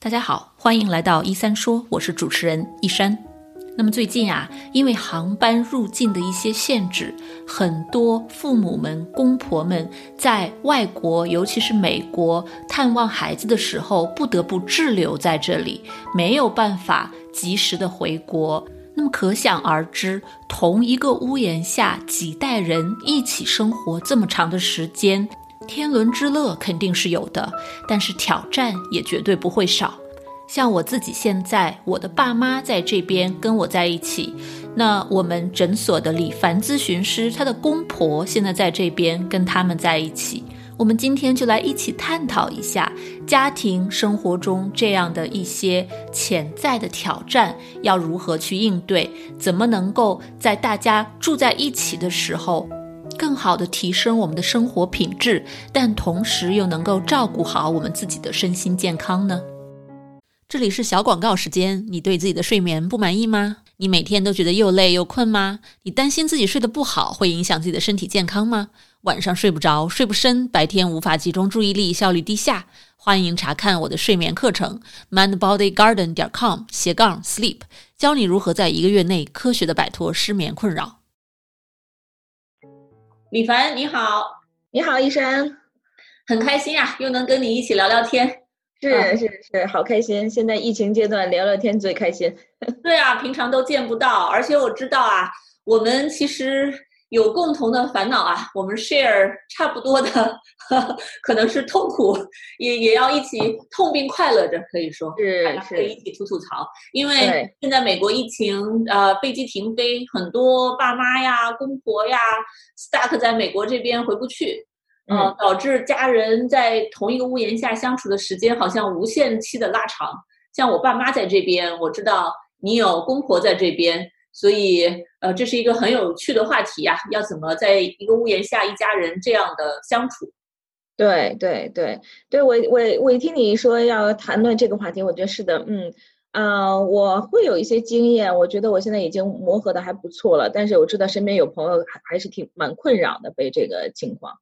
大家好，欢迎来到一三说，我是主持人一山。那么最近啊，因为航班入境的一些限制，很多父母们、公婆们在外国，尤其是美国探望孩子的时候，不得不滞留在这里，没有办法及时的回国。那么可想而知，同一个屋檐下，几代人一起生活这么长的时间。天伦之乐肯定是有的，但是挑战也绝对不会少。像我自己现在，我的爸妈在这边跟我在一起，那我们诊所的李凡咨询师，他的公婆现在在这边跟他们在一起。我们今天就来一起探讨一下家庭生活中这样的一些潜在的挑战，要如何去应对？怎么能够在大家住在一起的时候？好的提升我们的生活品质，但同时又能够照顾好我们自己的身心健康呢？这里是小广告时间。你对自己的睡眠不满意吗？你每天都觉得又累又困吗？你担心自己睡得不好会影响自己的身体健康吗？晚上睡不着，睡不深，白天无法集中注意力，效率低下？欢迎查看我的睡眠课程，mindbodygarden 点 com 斜杠 sleep，教你如何在一个月内科学的摆脱失眠困扰。李凡，你好，你好，医生，很开心啊，又能跟你一起聊聊天，是是是，好开心。现在疫情阶段聊聊天最开心。对啊，平常都见不到，而且我知道啊，我们其实。有共同的烦恼啊，我们 share 差不多的，可能是痛苦，也也要一起痛并快乐着，可以说是可以一起吐吐槽。因为现在美国疫情，呃，飞机停飞，很多爸妈呀、公婆呀，stuck 在美国这边回不去，嗯，导致家人在同一个屋檐下相处的时间好像无限期的拉长。像我爸妈在这边，我知道你有公婆在这边。所以，呃，这是一个很有趣的话题呀，要怎么在一个屋檐下一家人这样的相处？对对对对，我我我一听你说要谈论这个话题，我觉得是的，嗯啊，我会有一些经验，我觉得我现在已经磨合的还不错了，但是我知道身边有朋友还还是挺蛮困扰的，被这个情况。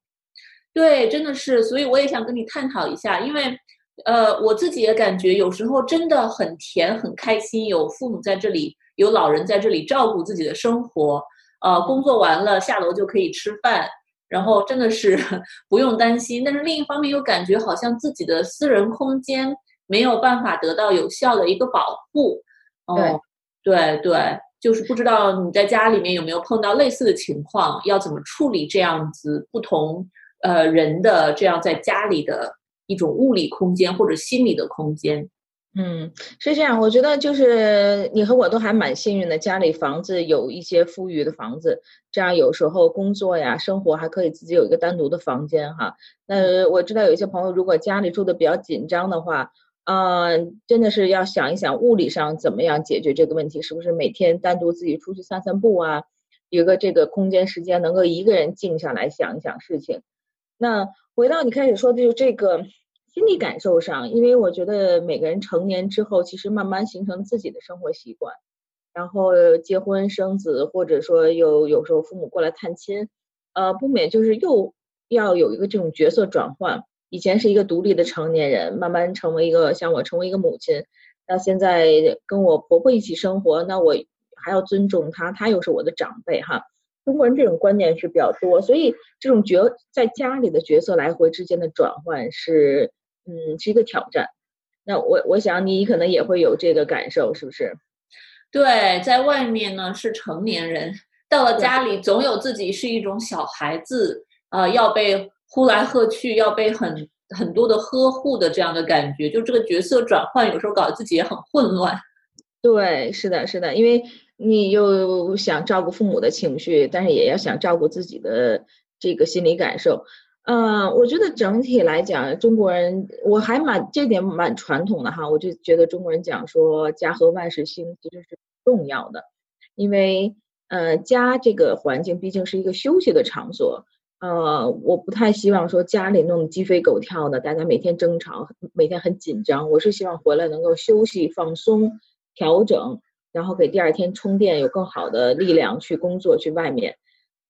对，真的是，所以我也想跟你探讨一下，因为，呃，我自己也感觉有时候真的很甜，很开心，有父母在这里。有老人在这里照顾自己的生活，呃，工作完了下楼就可以吃饭，然后真的是 不用担心。但是另一方面又感觉好像自己的私人空间没有办法得到有效的一个保护。哦，对对，就是不知道你在家里面有没有碰到类似的情况，要怎么处理这样子不同呃人的这样在家里的一种物理空间或者心理的空间。嗯，是这样。我觉得就是你和我都还蛮幸运的，家里房子有一些富裕的房子，这样有时候工作呀、生活还可以自己有一个单独的房间哈。那我知道有一些朋友如果家里住的比较紧张的话，嗯，真的是要想一想物理上怎么样解决这个问题，是不是每天单独自己出去散散步啊，有个这个空间时间能够一个人静下来想一想事情。那回到你开始说的就这个。心理感受上，因为我觉得每个人成年之后，其实慢慢形成自己的生活习惯，然后结婚生子，或者说有有时候父母过来探亲，呃，不免就是又要有一个这种角色转换。以前是一个独立的成年人，慢慢成为一个像我成为一个母亲，那现在跟我婆婆一起生活，那我还要尊重她，她又是我的长辈哈。中国人这种观念是比较多，所以这种角在家里的角色来回之间的转换是。嗯，是一个挑战。那我我想你可能也会有这个感受，是不是？对，在外面呢是成年人，到了家里总有自己是一种小孩子啊，要被呼来喝去，要被很很多的呵护的这样的感觉。就这个角色转换，有时候搞得自己也很混乱。对，是的，是的，因为你又想照顾父母的情绪，但是也要想照顾自己的这个心理感受。嗯，我觉得整体来讲，中国人我还蛮这点蛮传统的哈，我就觉得中国人讲说家和万事兴其实是重要的，因为呃家这个环境毕竟是一个休息的场所，呃我不太希望说家里弄得鸡飞狗跳的，大家每天争吵，每天很紧张，我是希望回来能够休息放松调整，然后给第二天充电，有更好的力量去工作去外面。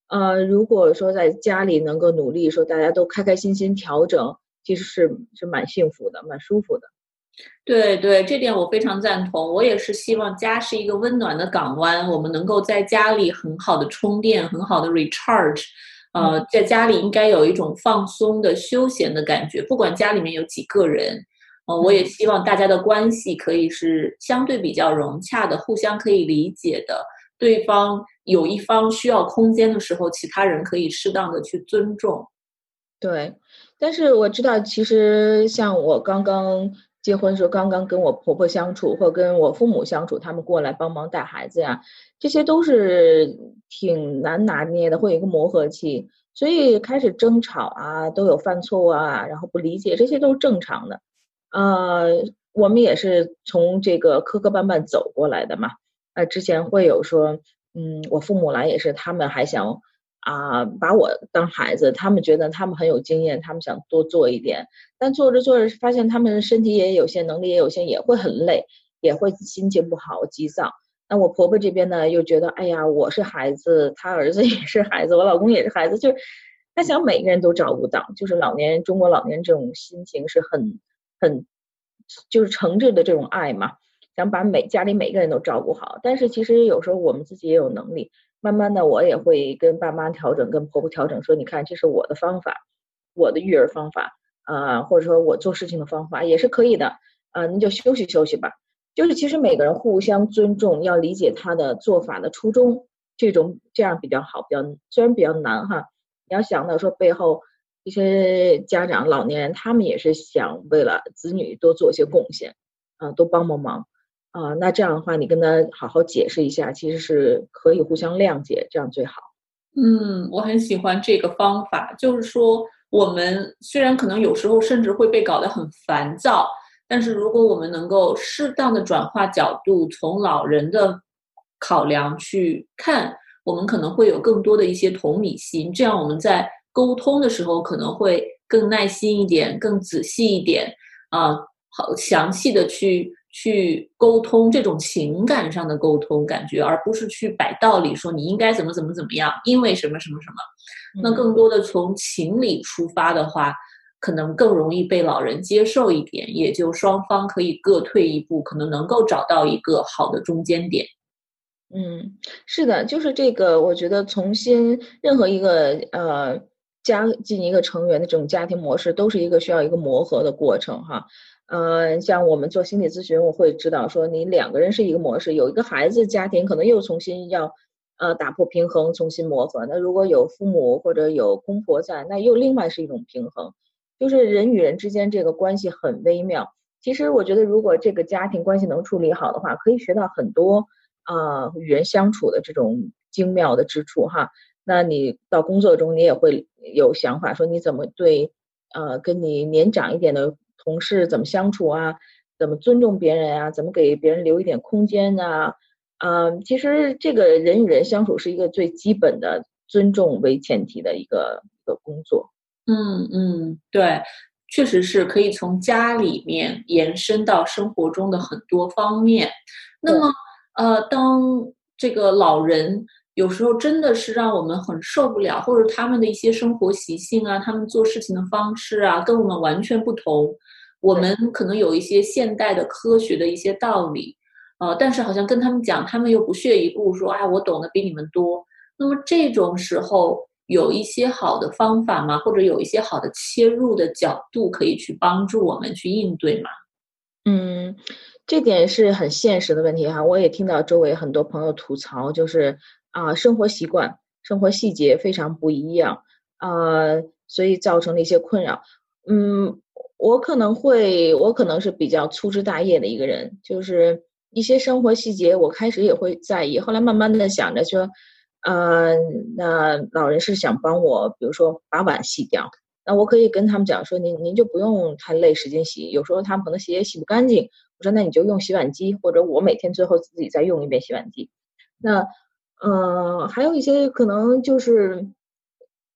呃，如果说在家里能够努力，说大家都开开心心调整，其实是是蛮幸福的，蛮舒服的。对对，这点我非常赞同。我也是希望家是一个温暖的港湾，我们能够在家里很好的充电，很好的 recharge。呃，在家里应该有一种放松的、休闲的感觉，不管家里面有几个人。呃，我也希望大家的关系可以是相对比较融洽的，互相可以理解的。对方有一方需要空间的时候，其他人可以适当的去尊重。对，但是我知道，其实像我刚刚结婚时候，刚刚跟我婆婆相处，或跟我父母相处，他们过来帮忙带孩子呀，这些都是挺难拿捏的，会有一个磨合期，所以开始争吵啊，都有犯错啊，然后不理解，这些都是正常的。呃，我们也是从这个磕磕绊绊走过来的嘛。呃，之前会有说，嗯，我父母来也是，他们还想。啊，把我当孩子，他们觉得他们很有经验，他们想多做一点，但做着做着发现他们身体也有限，能力也有限，也会很累，也会心情不好、急躁。那我婆婆这边呢，又觉得，哎呀，我是孩子，他儿子 也是孩子，我老公也是孩子，就是他想每个人都照顾到，就是老年中国老年这种心情是很很，就是诚挚的这种爱嘛，想把每家里每个人都照顾好。但是其实有时候我们自己也有能力。慢慢的，我也会跟爸妈调整，跟婆婆调整，说你看，这是我的方法，我的育儿方法，啊，或者说我做事情的方法也是可以的，啊，您就休息休息吧。就是其实每个人互相尊重，要理解他的做法的初衷，这种这样比较好，比较虽然比较难哈。你要想到说背后一些家长、老年人，他们也是想为了子女多做一些贡献，啊，多帮帮忙。啊，那这样的话，你跟他好好解释一下，其实是可以互相谅解，这样最好。嗯，我很喜欢这个方法，就是说，我们虽然可能有时候甚至会被搞得很烦躁，但是如果我们能够适当的转化角度，从老人的考量去看，我们可能会有更多的一些同理心，这样我们在沟通的时候可能会更耐心一点，更仔细一点，啊，好详细的去。去沟通这种情感上的沟通感觉，而不是去摆道理说你应该怎么怎么怎么样，因为什么什么什么。那更多的从情理出发的话，可能更容易被老人接受一点，也就双方可以各退一步，可能能够找到一个好的中间点。嗯，是的，就是这个，我觉得重新任何一个呃加进一个成员的这种家庭模式，都是一个需要一个磨合的过程哈。呃，像我们做心理咨询，我会知道说，你两个人是一个模式，有一个孩子家庭，可能又重新要，呃，打破平衡，重新磨合。那如果有父母或者有公婆在，那又另外是一种平衡。就是人与人之间这个关系很微妙。其实我觉得，如果这个家庭关系能处理好的话，可以学到很多啊与人相处的这种精妙的之处哈。那你到工作中，你也会有想法，说你怎么对呃跟你年长一点的。同事怎么相处啊？怎么尊重别人啊？怎么给别人留一点空间啊？嗯，其实这个人与人相处是一个最基本的尊重为前提的一个一个工作。嗯嗯，对，确实是可以从家里面延伸到生活中的很多方面。那么，呃，当这个老人。有时候真的是让我们很受不了，或者他们的一些生活习性啊，他们做事情的方式啊，跟我们完全不同。我们可能有一些现代的科学的一些道理，呃，但是好像跟他们讲，他们又不屑一顾，说啊，我懂得比你们多。那么这种时候有一些好的方法吗？或者有一些好的切入的角度可以去帮助我们去应对吗？嗯，这点是很现实的问题哈。我也听到周围很多朋友吐槽，就是。啊，生活习惯、生活细节非常不一样，啊，所以造成了一些困扰。嗯，我可能会，我可能是比较粗枝大叶的一个人，就是一些生活细节，我开始也会在意，后来慢慢的想着说，呃，那老人是想帮我，比如说把碗洗掉，那我可以跟他们讲说，您您就不用太累时间洗，有时候他们可能洗也洗不干净，我说那你就用洗碗机，或者我每天最后自己再用一遍洗碗机，那。嗯，还有一些可能就是，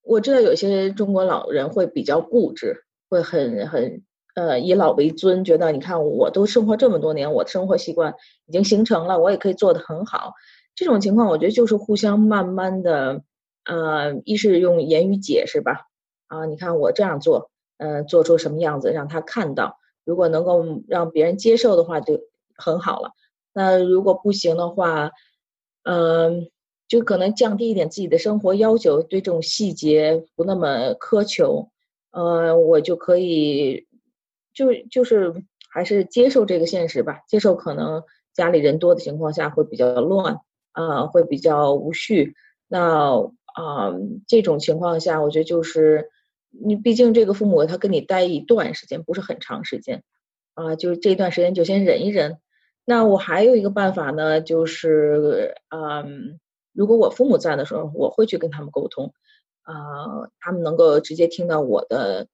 我知道有些中国老人会比较固执，会很很呃以老为尊，觉得你看我都生活这么多年，我的生活习惯已经形成了，我也可以做得很好。这种情况，我觉得就是互相慢慢的，呃，一是用言语解释吧，啊，你看我这样做，呃，做出什么样子让他看到，如果能够让别人接受的话，就很好了。那如果不行的话，嗯，就可能降低一点自己的生活要求，对这种细节不那么苛求。呃，我就可以，就就是还是接受这个现实吧，接受可能家里人多的情况下会比较乱，啊，会比较无序。那啊，这种情况下，我觉得就是你毕竟这个父母他跟你待一段时间，不是很长时间，啊，就这段时间就先忍一忍。那我还有一个办法呢，就是嗯，如果我父母在的时候，我会去跟他们沟通。啊，他们能够直接听到我的，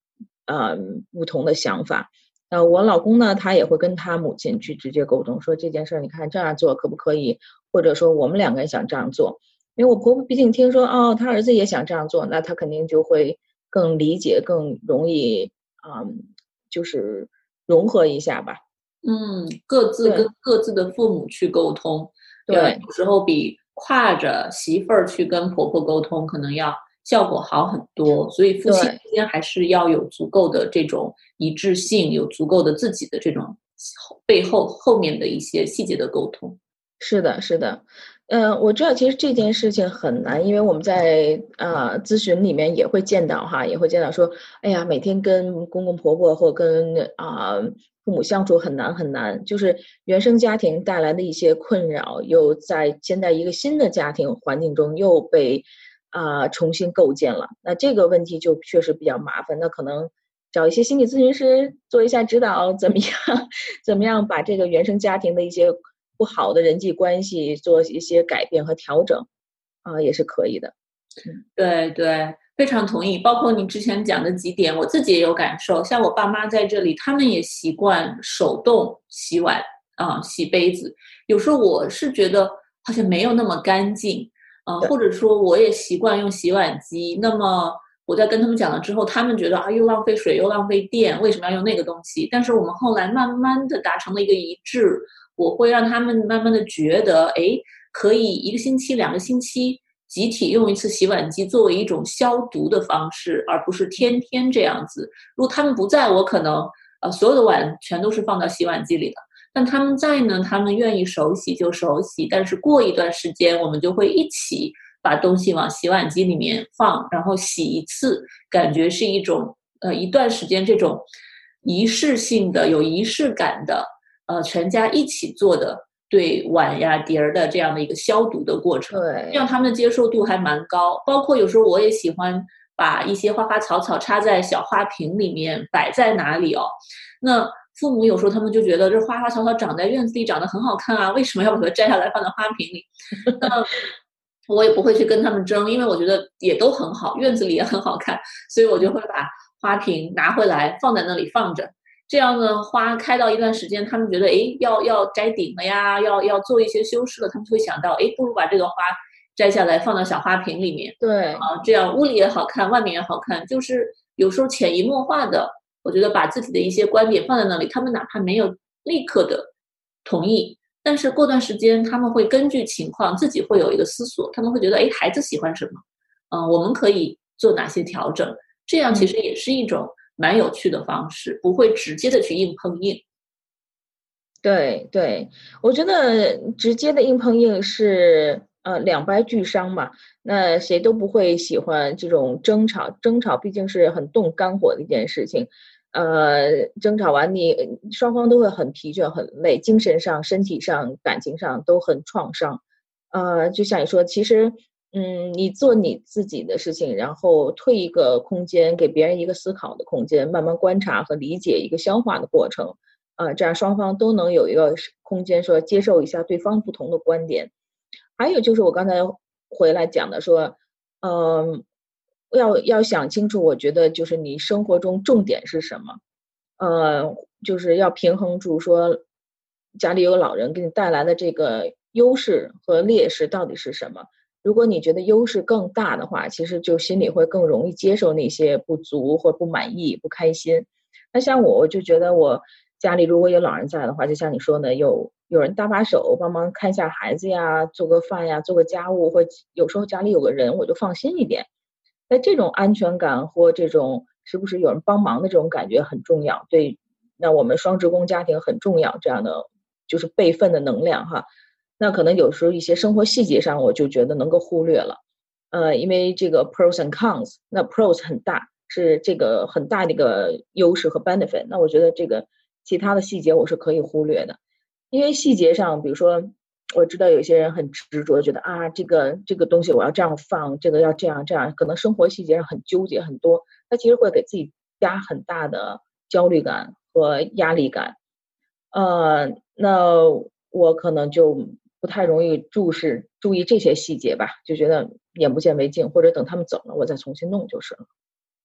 呃，不同的想法。那我老公呢，他也会跟他母亲去直接沟通，说这件事儿，你看这样做可不可以？或者说我们两个人想这样做，因为我婆婆毕竟听说哦，他儿子也想这样做，那他肯定就会更理解，更容易啊，就是融合一下吧。嗯，各自跟各自的父母去沟通，对，有时候比跨着媳妇儿去跟婆婆沟通可能要。效果好很多，所以夫妻之间还是要有足够的这种一致性，有足够的自己的这种背后后面的一些细节的沟通。是的，是的，嗯，我知道其实这件事情很难，因为我们在啊咨询里面也会见到哈，也会见到说，哎呀，每天跟公公婆婆或跟啊父母相处很难很难，就是原生家庭带来的一些困扰，又在现在一个新的家庭环境中又被。啊，重新构建了，那这个问题就确实比较麻烦。那可能找一些心理咨询师做一下指导，怎么样？怎么样把这个原生家庭的一些不好的人际关系做一些改变和调整啊，也是可以的。对对，非常同意。包括你之前讲的几点，我自己也有感受。像我爸妈在这里，他们也习惯手动洗碗啊，洗杯子。有时候我是觉得好像没有那么干净。啊，或者说我也习惯用洗碗机，那么我在跟他们讲了之后，他们觉得啊，又浪费水又浪费电，为什么要用那个东西？但是我们后来慢慢的达成了一个一致，我会让他们慢慢的觉得，哎，可以一个星期、两个星期集体用一次洗碗机，作为一种消毒的方式，而不是天天这样子。如果他们不在我可能呃所有的碗全都是放到洗碗机里的。但他们在呢，他们愿意手洗就手洗，但是过一段时间，我们就会一起把东西往洗碗机里面放，然后洗一次，感觉是一种呃一段时间这种仪式性的、有仪式感的，呃，全家一起做的对碗呀碟儿的这样的一个消毒的过程，对，让他们的接受度还蛮高。包括有时候我也喜欢把一些花花草草插在小花瓶里面，摆在哪里哦，那。父母有时候他们就觉得这花花草草长在院子里长得很好看啊，为什么要把它摘下来放在花瓶里？那我也不会去跟他们争，因为我觉得也都很好，院子里也很好看，所以我就会把花瓶拿回来放在那里放着。这样呢，花开到一段时间，他们觉得哎要要摘顶了呀，要要做一些修饰了，他们就会想到哎，不如把这个花摘下来放到小花瓶里面。对啊，这样屋里也好看，外面也好看，就是有时候潜移默化的。我觉得把自己的一些观点放在那里，他们哪怕没有立刻的同意，但是过段时间他们会根据情况自己会有一个思索，他们会觉得，哎，孩子喜欢什么，嗯，我们可以做哪些调整？这样其实也是一种蛮有趣的方式，不会直接的去硬碰硬。对对，我觉得直接的硬碰硬是呃两败俱伤嘛，那谁都不会喜欢这种争吵，争吵毕竟是很动肝火的一件事情。呃，争吵完你双方都会很疲倦、很累，精神上、身体上、感情上都很创伤。呃，就像你说，其实，嗯，你做你自己的事情，然后退一个空间，给别人一个思考的空间，慢慢观察和理解一个消化的过程。呃，这样双方都能有一个空间，说接受一下对方不同的观点。还有就是我刚才回来讲的，说，嗯。要要想清楚，我觉得就是你生活中重点是什么，呃，就是要平衡住说家里有老人给你带来的这个优势和劣势到底是什么。如果你觉得优势更大的话，其实就心里会更容易接受那些不足或不满意、不开心。那像我，我就觉得我家里如果有老人在的话，就像你说的，有有人搭把手，帮忙看一下孩子呀，做个饭呀，做个家务，或有时候家里有个人，我就放心一点。那这种安全感或这种时不时有人帮忙的这种感觉很重要，对那我们双职工家庭很重要，这样的就是备份的能量哈。那可能有时候一些生活细节上，我就觉得能够忽略了，呃，因为这个 pros and cons，那 pros 很大，是这个很大的一个优势和 benefit。那我觉得这个其他的细节我是可以忽略的，因为细节上，比如说我知道有些人很执着，觉得啊，这个这个东西我要这样放，这个要这样这样，可能生活细节上很纠结很多，他其实会给自己加很大的焦虑感和压力感。呃，那我可能就。不太容易注视注意这些细节吧，就觉得眼不见为净，或者等他们走了，我再重新弄就是了。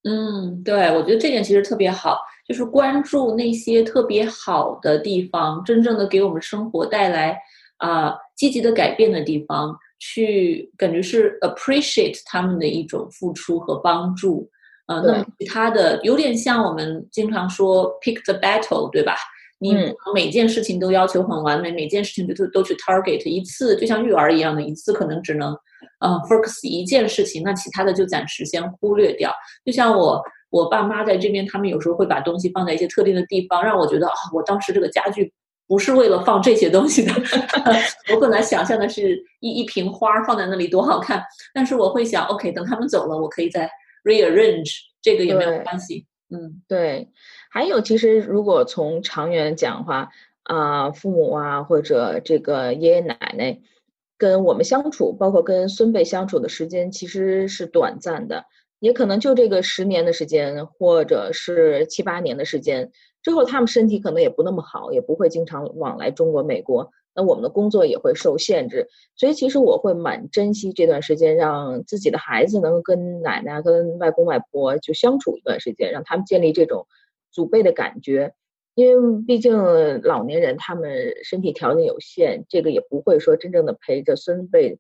嗯，对，我觉得这点其实特别好，就是关注那些特别好的地方，真正的给我们生活带来啊积极的改变的地方，去感觉是 appreciate 他们的一种付出和帮助。啊，那么其他的有点像我们经常说 pick the battle，对吧？你每件事情都要求很完美，每件事情都都去 target 一次，就像育儿一样的，一次可能只能，嗯，focus 一件事情，那其他的就暂时先忽略掉。就像我我爸妈在这边，他们有时候会把东西放在一些特定的地方，让我觉得啊，我当时这个家具不是为了放这些东西的。我本来想象的是一一瓶花放在那里多好看，但是我会想，OK，等他们走了，我可以再 rearrange，这个也没有关系。嗯，对。还有，其实如果从长远讲的话，啊，父母啊，或者这个爷爷奶奶跟我们相处，包括跟孙辈相处的时间，其实是短暂的，也可能就这个十年的时间，或者是七八年的时间之后，他们身体可能也不那么好，也不会经常往来中国、美国，那我们的工作也会受限制，所以其实我会蛮珍惜这段时间，让自己的孩子能跟奶奶、跟外公外婆就相处一段时间，让他们建立这种。祖辈的感觉，因为毕竟老年人他们身体条件有限，这个也不会说真正的陪着孙辈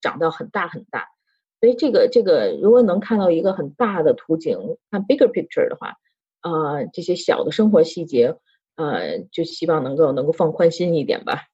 长到很大很大，所以这个这个如果能看到一个很大的图景，看 bigger picture 的话，啊，这些小的生活细节，呃，就希望能够能够放宽心一点吧。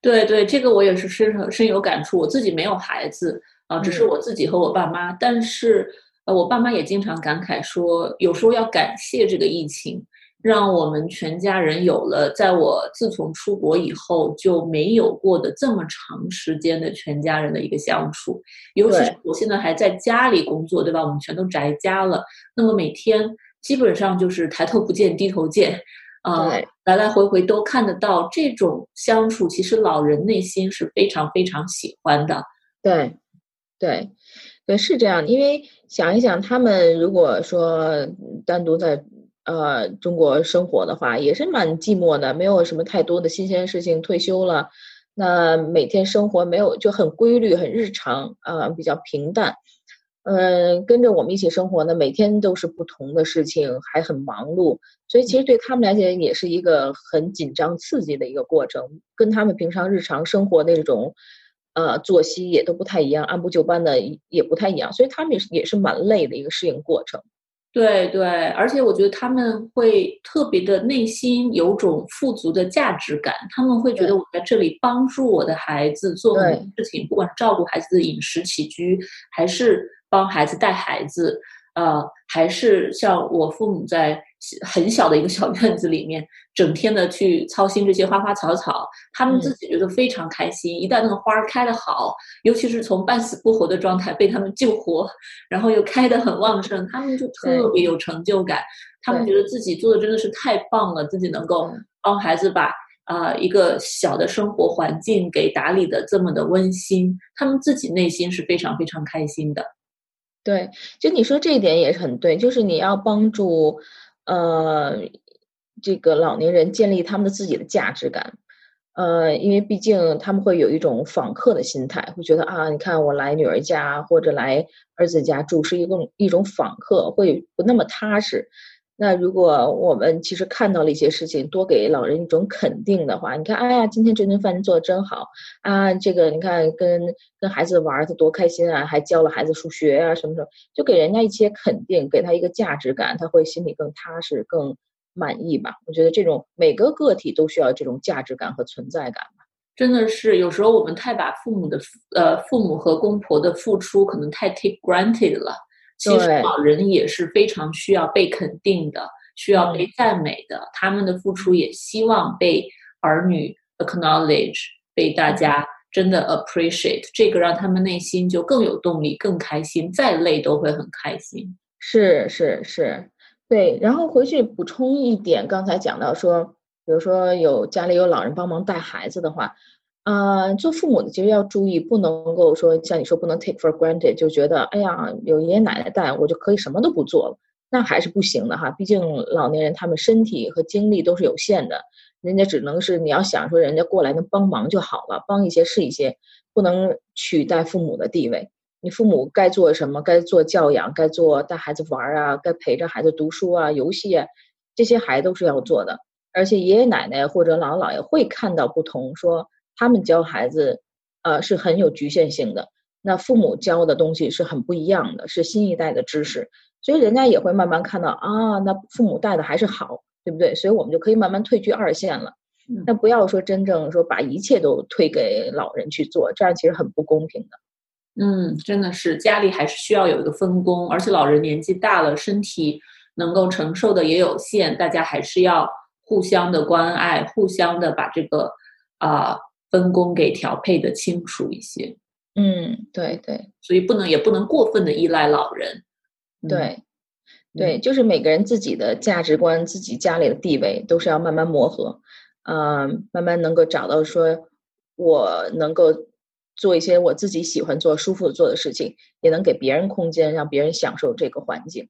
对对，这个我也是深深有感触。我自己没有孩子啊，只是我自己和我爸妈，但是。呃，我爸妈也经常感慨说，有时候要感谢这个疫情，让我们全家人有了在我自从出国以后就没有过的这么长时间的全家人的一个相处。尤其是我现在还在家里工作，对吧？我们全都宅家了，那么每天基本上就是抬头不见低头见，啊，来来回回都看得到这种相处，其实老人内心是非常非常喜欢的。对，对。对，是这样。因为想一想，他们如果说单独在呃中国生活的话，也是蛮寂寞的，没有什么太多的新鲜事情。退休了，那每天生活没有就很规律、很日常啊，比较平淡。嗯，跟着我们一起生活呢，每天都是不同的事情，还很忙碌。所以其实对他们来讲，也是一个很紧张、刺激的一个过程，跟他们平常日常生活那种。呃，作息也都不太一样，按部就班的也不太一样，所以他们也是也是蛮累的一个适应过程。对对，而且我觉得他们会特别的内心有种富足的价值感，他们会觉得我在这里帮助我的孩子做很多事情，不管是照顾孩子的饮食起居，还是帮孩子带孩子，呃，还是像我父母在。很小的一个小院子里面，整天的去操心这些花花草草，他们自己觉得非常开心。一旦那个花儿开得好，尤其是从半死不活的状态被他们救活，然后又开得很旺盛，他们就特别有成就感。他们觉得自己做的真的是太棒了，自己能够帮孩子把啊一个小的生活环境给打理的这么的温馨，他们自己内心是非常非常开心的。对，就你说这一点也是很对，就是你要帮助。呃，这个老年人建立他们的自己的价值感，呃，因为毕竟他们会有一种访客的心态，会觉得啊，你看我来女儿家或者来儿子家住是一种一种访客，会不那么踏实。那如果我们其实看到了一些事情，多给老人一种肯定的话，你看，哎呀，今天这顿饭做的真好啊，这个你看跟跟孩子玩他多开心啊，还教了孩子数学啊，什么什么，就给人家一些肯定，给他一个价值感，他会心里更踏实、更满意吧。我觉得这种每个个体都需要这种价值感和存在感吧。真的是有时候我们太把父母的呃父母和公婆的付出可能太 take granted 了。其实老人也是非常需要被肯定的，需要被赞美的，他们的付出也希望被儿女 acknowledge，被大家真的 appreciate，这个让他们内心就更有动力，更开心，再累都会很开心。是是是，对。然后回去补充一点，刚才讲到说，比如说有家里有老人帮忙带孩子的话。啊，做父母的其实要注意，不能够说像你说不能 take for granted，就觉得哎呀有爷爷奶奶带，我就可以什么都不做了，那还是不行的哈。毕竟老年人他们身体和精力都是有限的，人家只能是你要想说人家过来能帮忙就好了，帮一些是一些，不能取代父母的地位。你父母该做什么，该做教养，该做带孩子玩啊，该陪着孩子读书啊、游戏啊，这些还都是要做的。而且爷爷奶奶或者姥姥姥爷会看到不同说。他们教孩子，呃，是很有局限性的。那父母教的东西是很不一样的，是新一代的知识，所以人家也会慢慢看到啊，那父母带的还是好，对不对？所以我们就可以慢慢退居二线了。那不要说真正说把一切都推给老人去做，这样其实很不公平的。嗯，真的是家里还是需要有一个分工，而且老人年纪大了，身体能够承受的也有限，大家还是要互相的关爱，互相的把这个啊。分工给调配的清楚一些，嗯，对对，所以不能也不能过分的依赖老人，对，对，就是每个人自己的价值观、自己家里的地位都是要慢慢磨合，嗯，慢慢能够找到说，我能够做一些我自己喜欢做、舒服做的事情，也能给别人空间，让别人享受这个环境。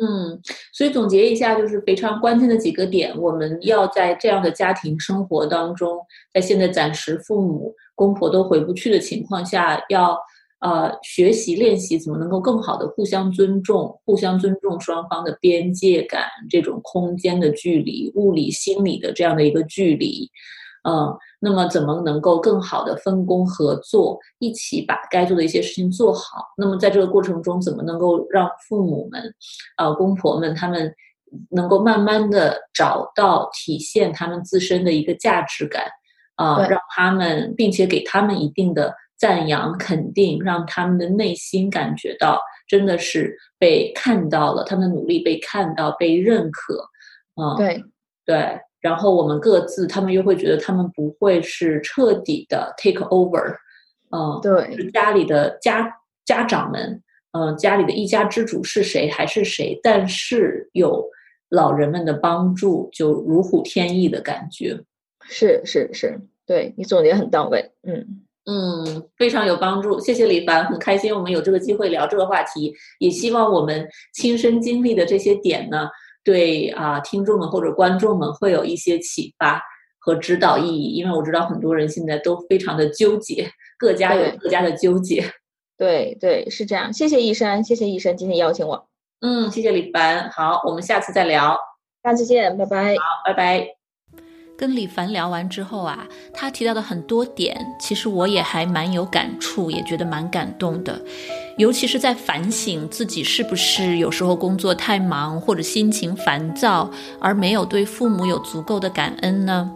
嗯，所以总结一下，就是非常关键的几个点，我们要在这样的家庭生活当中，在现在暂时父母公婆都回不去的情况下，要呃学习练习怎么能够更好的互相尊重，互相尊重双方的边界感，这种空间的距离、物理、心理的这样的一个距离。嗯，那么怎么能够更好的分工合作，一起把该做的一些事情做好？那么在这个过程中，怎么能够让父母们、呃公婆们他们能够慢慢的找到体现他们自身的一个价值感啊，让他们并且给他们一定的赞扬肯定，让他们的内心感觉到真的是被看到了，他们的努力被看到、被认可。啊，对对。然后我们各自，他们又会觉得他们不会是彻底的 take over，嗯，对，家里的家家长们，嗯，家里的一家之主是谁还是谁，但是有老人们的帮助，就如虎添翼的感觉。是是是，对你总结很到位，嗯嗯，非常有帮助，谢谢李凡，很开心我们有这个机会聊这个话题，也希望我们亲身经历的这些点呢。对啊，听众们或者观众们会有一些启发和指导意义，因为我知道很多人现在都非常的纠结，各家有各家的纠结。对对，是这样。谢谢医生，谢谢医生今天邀请我。嗯，谢谢李凡。好，我们下次再聊。下次见，拜拜。好，拜拜。跟李凡聊完之后啊，他提到的很多点，其实我也还蛮有感触，也觉得蛮感动的。尤其是在反省自己是不是有时候工作太忙或者心情烦躁，而没有对父母有足够的感恩呢？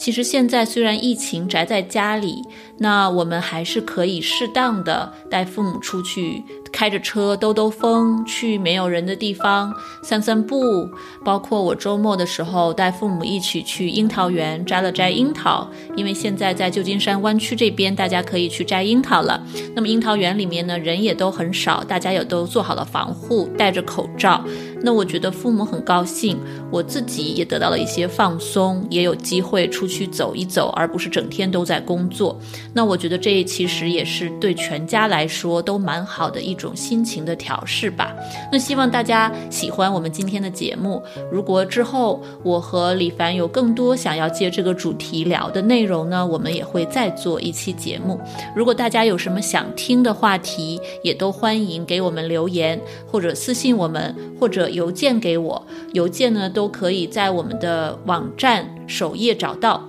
其实现在虽然疫情宅在家里，那我们还是可以适当的带父母出去。开着车兜兜风，去没有人的地方散散步。包括我周末的时候带父母一起去樱桃园摘了摘樱桃，因为现在在旧金山湾区这边，大家可以去摘樱桃了。那么樱桃园里面呢，人也都很少，大家也都做好了防护，戴着口罩。那我觉得父母很高兴，我自己也得到了一些放松，也有机会出去走一走，而不是整天都在工作。那我觉得这其实也是对全家来说都蛮好的一种心情的调试吧。那希望大家喜欢我们今天的节目。如果之后我和李凡有更多想要借这个主题聊的内容呢，我们也会再做一期节目。如果大家有什么想听的话题，也都欢迎给我们留言，或者私信我们，或者。邮件给我，邮件呢都可以在我们的网站首页找到。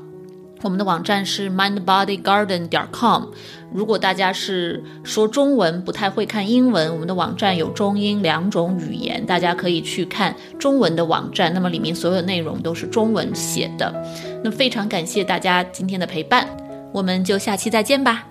我们的网站是 mindbodygarden 点 com。如果大家是说中文不太会看英文，我们的网站有中英两种语言，大家可以去看中文的网站。那么里面所有内容都是中文写的。那非常感谢大家今天的陪伴，我们就下期再见吧。